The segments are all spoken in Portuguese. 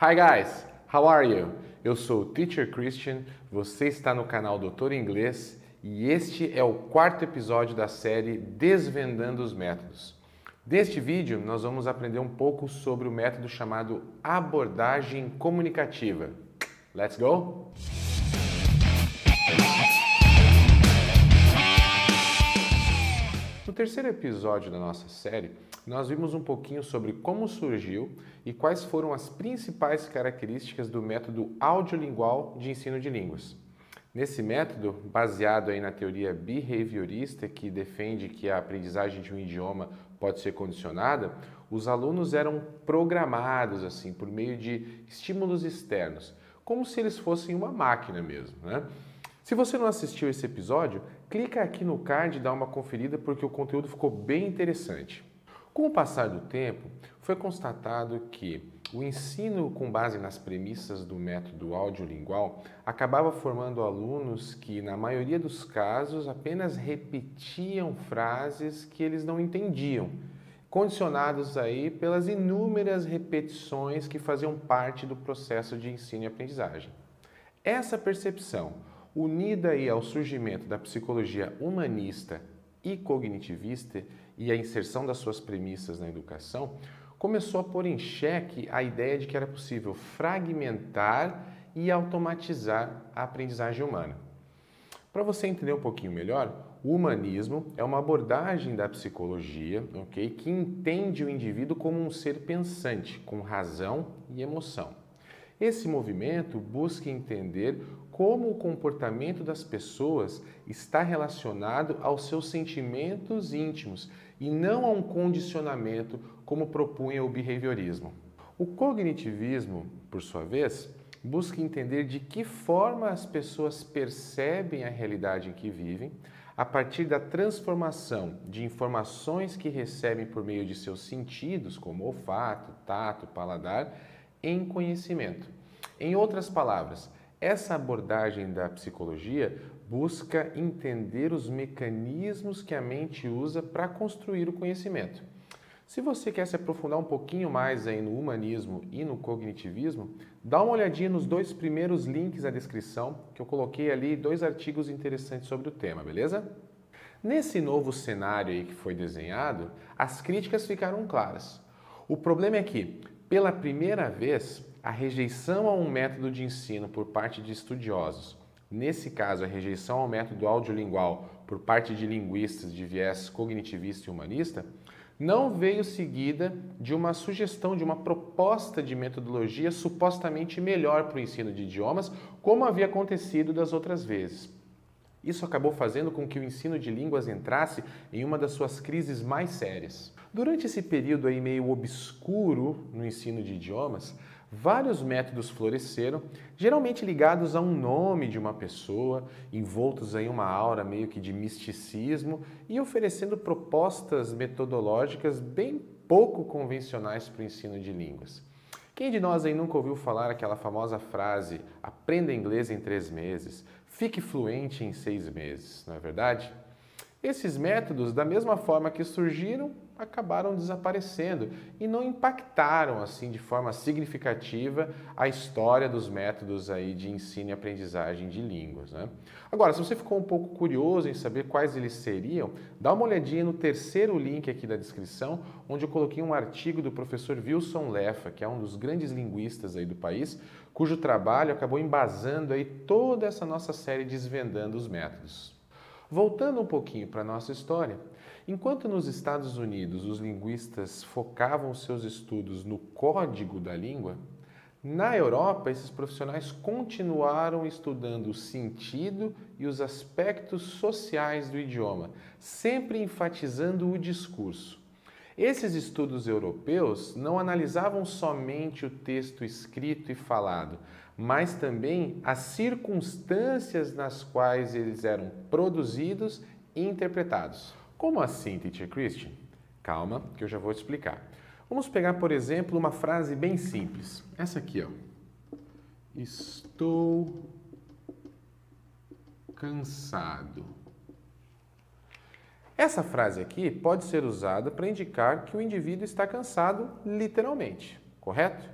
Hi guys, how are you? Eu sou o Teacher Christian, você está no canal Doutor Inglês e este é o quarto episódio da série Desvendando os Métodos. Neste vídeo, nós vamos aprender um pouco sobre o método chamado abordagem comunicativa. Let's go? No terceiro episódio da nossa série, nós vimos um pouquinho sobre como surgiu e quais foram as principais características do método audiolingual de ensino de línguas. Nesse método, baseado aí na teoria behaviorista, que defende que a aprendizagem de um idioma pode ser condicionada, os alunos eram programados assim por meio de estímulos externos, como se eles fossem uma máquina mesmo, né? Se você não assistiu esse episódio, clica aqui no card e dá uma conferida porque o conteúdo ficou bem interessante. Com o passar do tempo, foi constatado que o ensino com base nas premissas do método audiolingual acabava formando alunos que, na maioria dos casos, apenas repetiam frases que eles não entendiam, condicionados aí pelas inúmeras repetições que faziam parte do processo de ensino e aprendizagem. Essa percepção unida aí ao surgimento da psicologia humanista e cognitivista e a inserção das suas premissas na educação, começou a pôr em xeque a ideia de que era possível fragmentar e automatizar a aprendizagem humana. Para você entender um pouquinho melhor, o humanismo é uma abordagem da psicologia okay, que entende o indivíduo como um ser pensante, com razão e emoção. Esse movimento busca entender como o comportamento das pessoas está relacionado aos seus sentimentos íntimos e não a um condicionamento como propunha o behaviorismo. O cognitivismo, por sua vez, busca entender de que forma as pessoas percebem a realidade em que vivem a partir da transformação de informações que recebem por meio de seus sentidos, como olfato, tato, paladar, em conhecimento. Em outras palavras, essa abordagem da psicologia busca entender os mecanismos que a mente usa para construir o conhecimento. Se você quer se aprofundar um pouquinho mais aí no humanismo e no cognitivismo, dá uma olhadinha nos dois primeiros links da descrição, que eu coloquei ali dois artigos interessantes sobre o tema, beleza? Nesse novo cenário aí que foi desenhado, as críticas ficaram claras. O problema é que, pela primeira vez, a rejeição a um método de ensino por parte de estudiosos, nesse caso a rejeição ao método audiolingual por parte de linguistas de viés cognitivista e humanista, não veio seguida de uma sugestão, de uma proposta de metodologia supostamente melhor para o ensino de idiomas, como havia acontecido das outras vezes. Isso acabou fazendo com que o ensino de línguas entrasse em uma das suas crises mais sérias. Durante esse período aí meio obscuro no ensino de idiomas, Vários métodos floresceram, geralmente ligados a um nome de uma pessoa, envoltos em uma aura meio que de misticismo e oferecendo propostas metodológicas bem pouco convencionais para o ensino de línguas. Quem de nós aí nunca ouviu falar aquela famosa frase: aprenda inglês em três meses, fique fluente em seis meses, não é verdade? Esses métodos, da mesma forma que surgiram, acabaram desaparecendo e não impactaram assim de forma significativa a história dos métodos aí de ensino e aprendizagem de línguas. Né? Agora, se você ficou um pouco curioso em saber quais eles seriam, dá uma olhadinha no terceiro link aqui da descrição, onde eu coloquei um artigo do professor Wilson Leffa, que é um dos grandes linguistas aí do país, cujo trabalho acabou embasando aí toda essa nossa série desvendando os métodos. Voltando um pouquinho para a nossa história, enquanto nos Estados Unidos os linguistas focavam seus estudos no código da língua, na Europa esses profissionais continuaram estudando o sentido e os aspectos sociais do idioma, sempre enfatizando o discurso. Esses estudos europeus não analisavam somente o texto escrito e falado, mas também as circunstâncias nas quais eles eram produzidos e interpretados. Como assim, Teacher Christian? Calma, que eu já vou explicar. Vamos pegar, por exemplo, uma frase bem simples. Essa aqui, ó. Estou cansado. Essa frase aqui pode ser usada para indicar que o indivíduo está cansado literalmente, correto?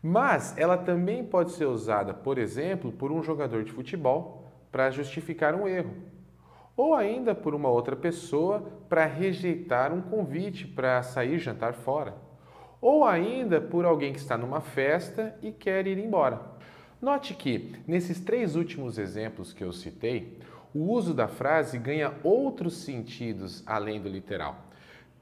Mas ela também pode ser usada, por exemplo, por um jogador de futebol para justificar um erro, ou ainda por uma outra pessoa para rejeitar um convite para sair jantar fora, ou ainda por alguém que está numa festa e quer ir embora. Note que, nesses três últimos exemplos que eu citei, o uso da frase ganha outros sentidos além do literal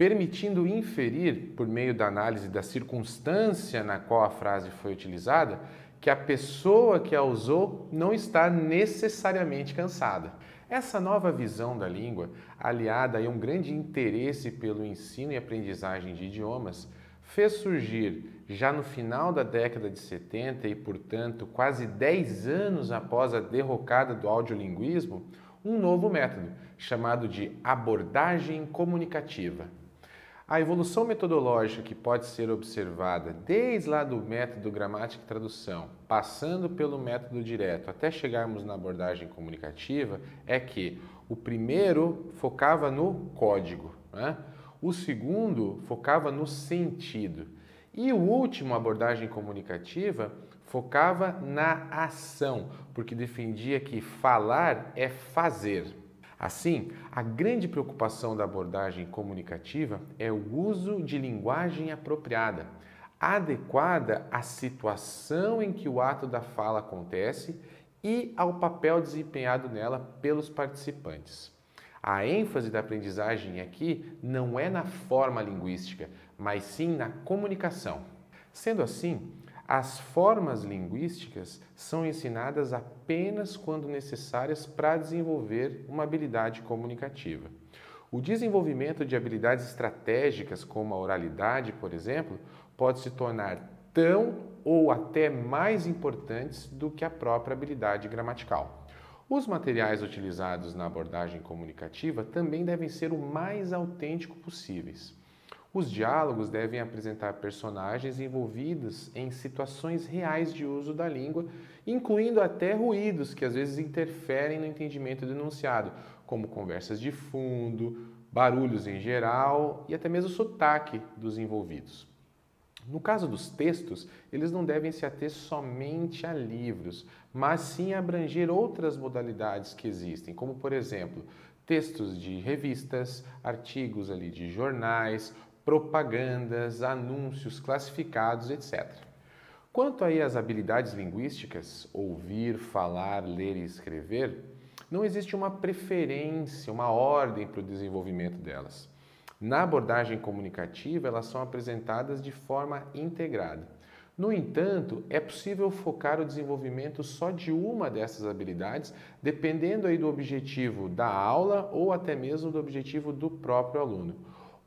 permitindo inferir, por meio da análise da circunstância na qual a frase foi utilizada, que a pessoa que a usou não está necessariamente cansada. Essa nova visão da língua, aliada a um grande interesse pelo ensino e aprendizagem de idiomas, fez surgir, já no final da década de 70 e, portanto, quase 10 anos após a derrocada do audiolinguismo, um novo método, chamado de abordagem comunicativa. A evolução metodológica que pode ser observada desde lá do método gramática e tradução, passando pelo método direto até chegarmos na abordagem comunicativa, é que o primeiro focava no código, né? o segundo focava no sentido e o último, abordagem comunicativa, focava na ação, porque defendia que falar é fazer. Assim, a grande preocupação da abordagem comunicativa é o uso de linguagem apropriada, adequada à situação em que o ato da fala acontece e ao papel desempenhado nela pelos participantes. A ênfase da aprendizagem aqui não é na forma linguística, mas sim na comunicação. Sendo assim, as formas linguísticas são ensinadas apenas quando necessárias para desenvolver uma habilidade comunicativa. O desenvolvimento de habilidades estratégicas, como a oralidade, por exemplo, pode se tornar tão ou até mais importantes do que a própria habilidade gramatical. Os materiais utilizados na abordagem comunicativa também devem ser o mais autêntico possíveis. Os diálogos devem apresentar personagens envolvidos em situações reais de uso da língua, incluindo até ruídos que às vezes interferem no entendimento do enunciado, como conversas de fundo, barulhos em geral e até mesmo sotaque dos envolvidos. No caso dos textos, eles não devem se ater somente a livros, mas sim abranger outras modalidades que existem, como por exemplo, textos de revistas, artigos ali de jornais, propagandas, anúncios classificados, etc. Quanto aí às habilidades linguísticas, ouvir, falar, ler e escrever, não existe uma preferência, uma ordem para o desenvolvimento delas. Na abordagem comunicativa, elas são apresentadas de forma integrada. No entanto, é possível focar o desenvolvimento só de uma dessas habilidades, dependendo aí do objetivo da aula ou até mesmo do objetivo do próprio aluno.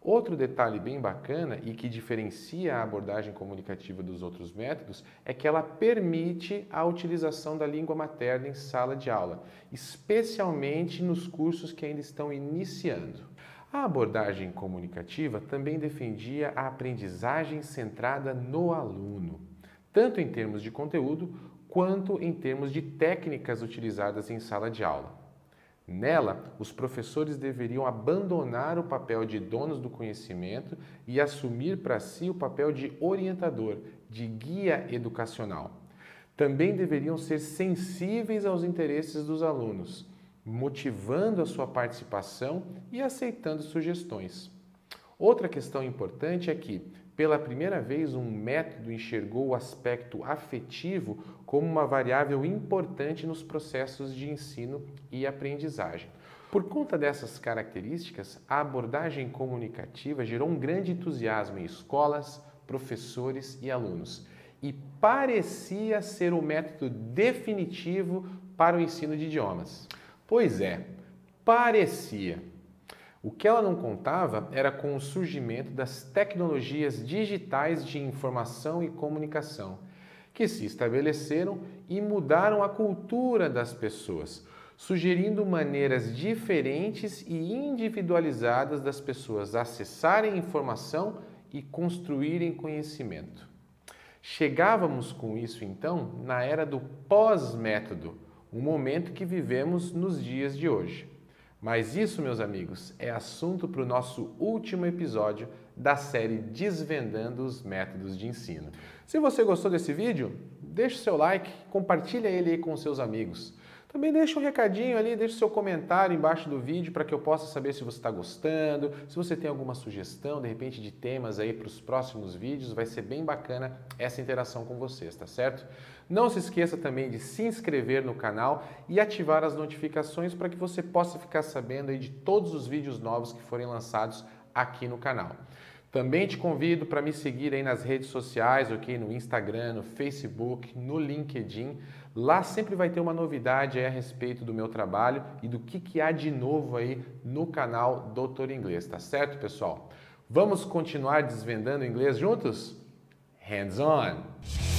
Outro detalhe bem bacana e que diferencia a abordagem comunicativa dos outros métodos é que ela permite a utilização da língua materna em sala de aula, especialmente nos cursos que ainda estão iniciando. A abordagem comunicativa também defendia a aprendizagem centrada no aluno, tanto em termos de conteúdo quanto em termos de técnicas utilizadas em sala de aula. Nela, os professores deveriam abandonar o papel de donos do conhecimento e assumir para si o papel de orientador, de guia educacional. Também deveriam ser sensíveis aos interesses dos alunos, motivando a sua participação e aceitando sugestões. Outra questão importante é que, pela primeira vez, um método enxergou o aspecto afetivo como uma variável importante nos processos de ensino e aprendizagem. Por conta dessas características, a abordagem comunicativa gerou um grande entusiasmo em escolas, professores e alunos e parecia ser o método definitivo para o ensino de idiomas. Pois é, parecia. O que ela não contava era com o surgimento das tecnologias digitais de informação e comunicação, que se estabeleceram e mudaram a cultura das pessoas, sugerindo maneiras diferentes e individualizadas das pessoas acessarem informação e construírem conhecimento. Chegávamos com isso então na era do pós-método, um momento que vivemos nos dias de hoje. Mas isso, meus amigos, é assunto para o nosso último episódio da série Desvendando os Métodos de Ensino. Se você gostou desse vídeo, deixe seu like, compartilha ele com seus amigos. Também deixa um recadinho ali, deixa seu comentário embaixo do vídeo para que eu possa saber se você está gostando, se você tem alguma sugestão, de repente, de temas aí para os próximos vídeos, vai ser bem bacana essa interação com vocês, tá certo? Não se esqueça também de se inscrever no canal e ativar as notificações para que você possa ficar sabendo aí de todos os vídeos novos que forem lançados aqui no canal. Também te convido para me seguir aí nas redes sociais, ok? No Instagram, no Facebook, no LinkedIn. Lá sempre vai ter uma novidade a respeito do meu trabalho e do que, que há de novo aí no canal Doutor Inglês, tá certo, pessoal? Vamos continuar desvendando inglês juntos? Hands on!